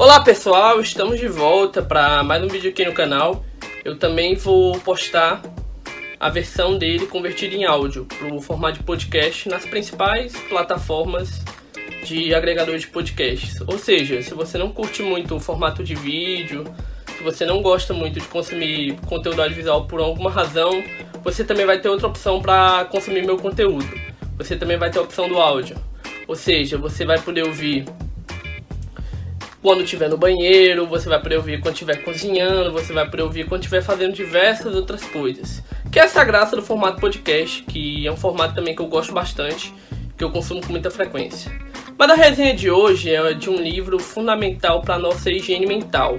Olá pessoal, estamos de volta para mais um vídeo aqui no canal. Eu também vou postar a versão dele convertida em áudio para o formato de podcast nas principais plataformas de agregador de podcasts. Ou seja, se você não curte muito o formato de vídeo, se você não gosta muito de consumir conteúdo audiovisual por alguma razão, você também vai ter outra opção para consumir meu conteúdo. Você também vai ter a opção do áudio. Ou seja, você vai poder ouvir quando estiver no banheiro, você vai poder ouvir quando estiver cozinhando, você vai poder ouvir quando estiver fazendo diversas outras coisas. Que é essa graça do formato podcast, que é um formato também que eu gosto bastante, que eu consumo com muita frequência. Mas a resenha de hoje é de um livro fundamental para a nossa higiene mental,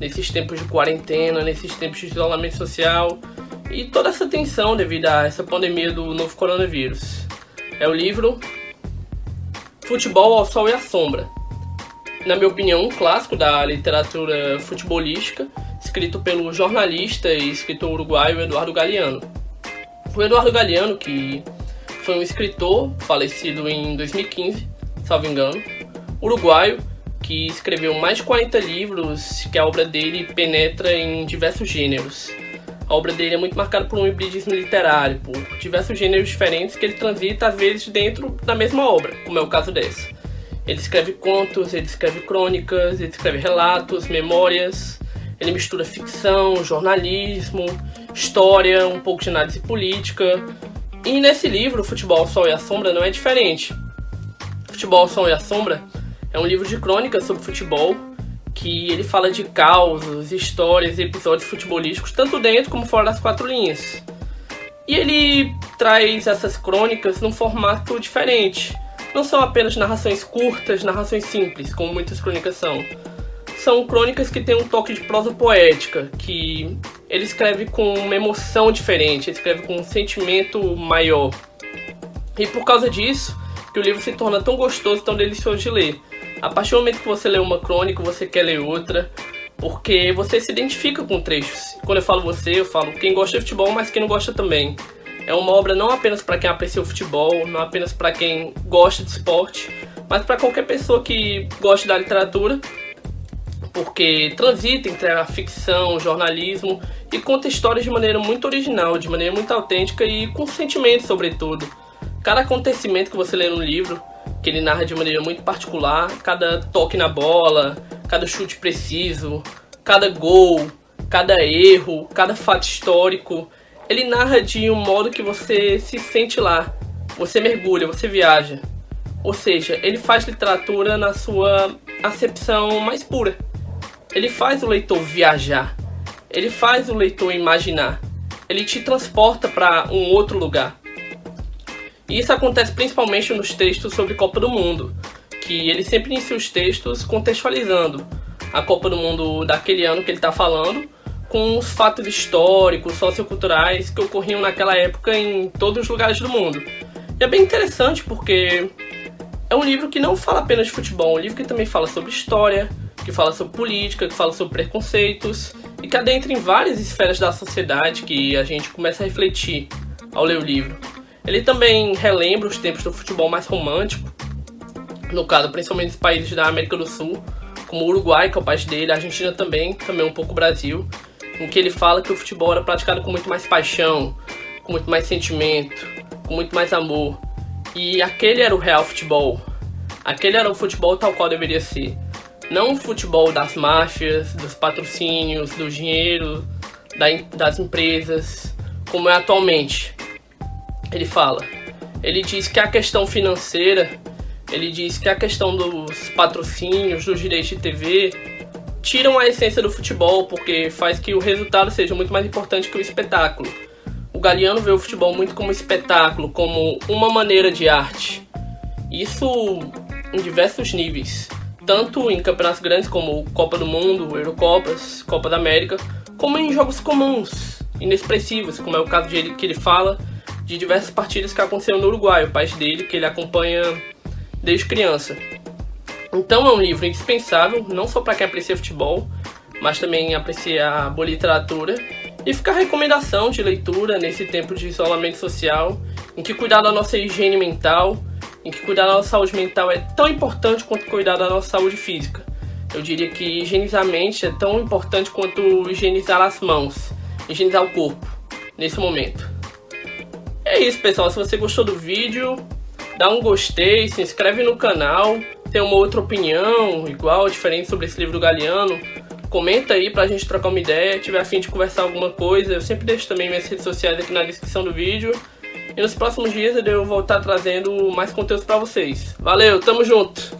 nesses tempos de quarentena, nesses tempos de isolamento social e toda essa tensão devido a essa pandemia do novo coronavírus. É o livro Futebol ao Sol e à Sombra, na minha opinião, um clássico da literatura futebolística, escrito pelo jornalista e escritor uruguaio Eduardo Galeano. O Eduardo Galeano, que foi um escritor falecido em 2015, salvo engano, uruguaio, que escreveu mais de 40 livros, que a obra dele penetra em diversos gêneros. A obra dele é muito marcada por um hibridismo literário, por diversos gêneros diferentes que ele transita às vezes dentro da mesma obra, como é o caso dessa. Ele escreve contos, ele escreve crônicas, ele escreve relatos, memórias. Ele mistura ficção, jornalismo, história, um pouco de análise política. E nesse livro, Futebol, Sol e a Sombra, não é diferente. Futebol, Sol e a Sombra é um livro de crônicas sobre futebol que ele fala de causos, histórias e episódios futebolísticos, tanto dentro como fora das quatro linhas. E ele traz essas crônicas num formato diferente não são apenas narrações curtas, narrações simples, como muitas crônicas são. São crônicas que têm um toque de prosa poética, que ele escreve com uma emoção diferente, ele escreve com um sentimento maior. E por causa disso, que o livro se torna tão gostoso, tão delicioso de ler. A partir do momento que você lê uma crônica, você quer ler outra, porque você se identifica com trechos. Quando eu falo você, eu falo quem gosta de futebol, mas quem não gosta também. É uma obra não apenas para quem aprecia o futebol, não apenas para quem gosta de esporte, mas para qualquer pessoa que goste da literatura, porque transita entre a ficção, o jornalismo e conta histórias de maneira muito original, de maneira muito autêntica e com sentimento, sobretudo. Cada acontecimento que você lê no livro, que ele narra de maneira muito particular, cada toque na bola, cada chute preciso, cada gol, cada erro, cada fato histórico, ele narra de um modo que você se sente lá, você mergulha, você viaja. Ou seja, ele faz literatura na sua acepção mais pura. Ele faz o leitor viajar. Ele faz o leitor imaginar. Ele te transporta para um outro lugar. E isso acontece principalmente nos textos sobre Copa do Mundo, que ele sempre inicia os textos contextualizando a Copa do Mundo daquele ano que ele está falando com os fatos históricos, socioculturais que ocorriam naquela época em todos os lugares do mundo. E é bem interessante porque é um livro que não fala apenas de futebol, é um livro que também fala sobre história, que fala sobre política, que fala sobre preconceitos e que adentra em várias esferas da sociedade que a gente começa a refletir ao ler o livro. Ele também relembra os tempos do futebol mais romântico, no caso principalmente dos países da América do Sul, como o Uruguai, que é o país dele, a Argentina também, também um pouco o Brasil, em que ele fala que o futebol era praticado com muito mais paixão, com muito mais sentimento, com muito mais amor. E aquele era o real futebol. Aquele era o futebol tal qual deveria ser. Não o futebol das máfias, dos patrocínios, do dinheiro, das empresas, como é atualmente. Ele fala. Ele diz que a questão financeira, ele diz que a questão dos patrocínios, dos direitos de TV, tiram a essência do futebol porque faz que o resultado seja muito mais importante que o espetáculo. O Galeano vê o futebol muito como espetáculo, como uma maneira de arte. Isso em diversos níveis, tanto em campeonatos grandes como Copa do Mundo, Eurocopas, Copa da América, como em jogos comuns, inexpressivos, como é o caso de que ele fala de diversas partidas que aconteceram no Uruguai, o país dele, que ele acompanha desde criança. Então é um livro indispensável, não só para quem aprecia futebol, mas também aprecia a boa literatura. E fica a recomendação de leitura nesse tempo de isolamento social, em que cuidar da nossa higiene mental, em que cuidar da nossa saúde mental é tão importante quanto cuidar da nossa saúde física. Eu diria que higienizar a mente é tão importante quanto higienizar as mãos, higienizar o corpo nesse momento. É isso, pessoal. Se você gostou do vídeo, dá um gostei, se inscreve no canal. Tem uma outra opinião igual, diferente sobre esse livro do Galeano, comenta aí pra gente trocar uma ideia. Tiver afim de conversar alguma coisa, eu sempre deixo também minhas redes sociais aqui na descrição do vídeo. E nos próximos dias eu devo voltar trazendo mais conteúdos para vocês. Valeu, tamo junto!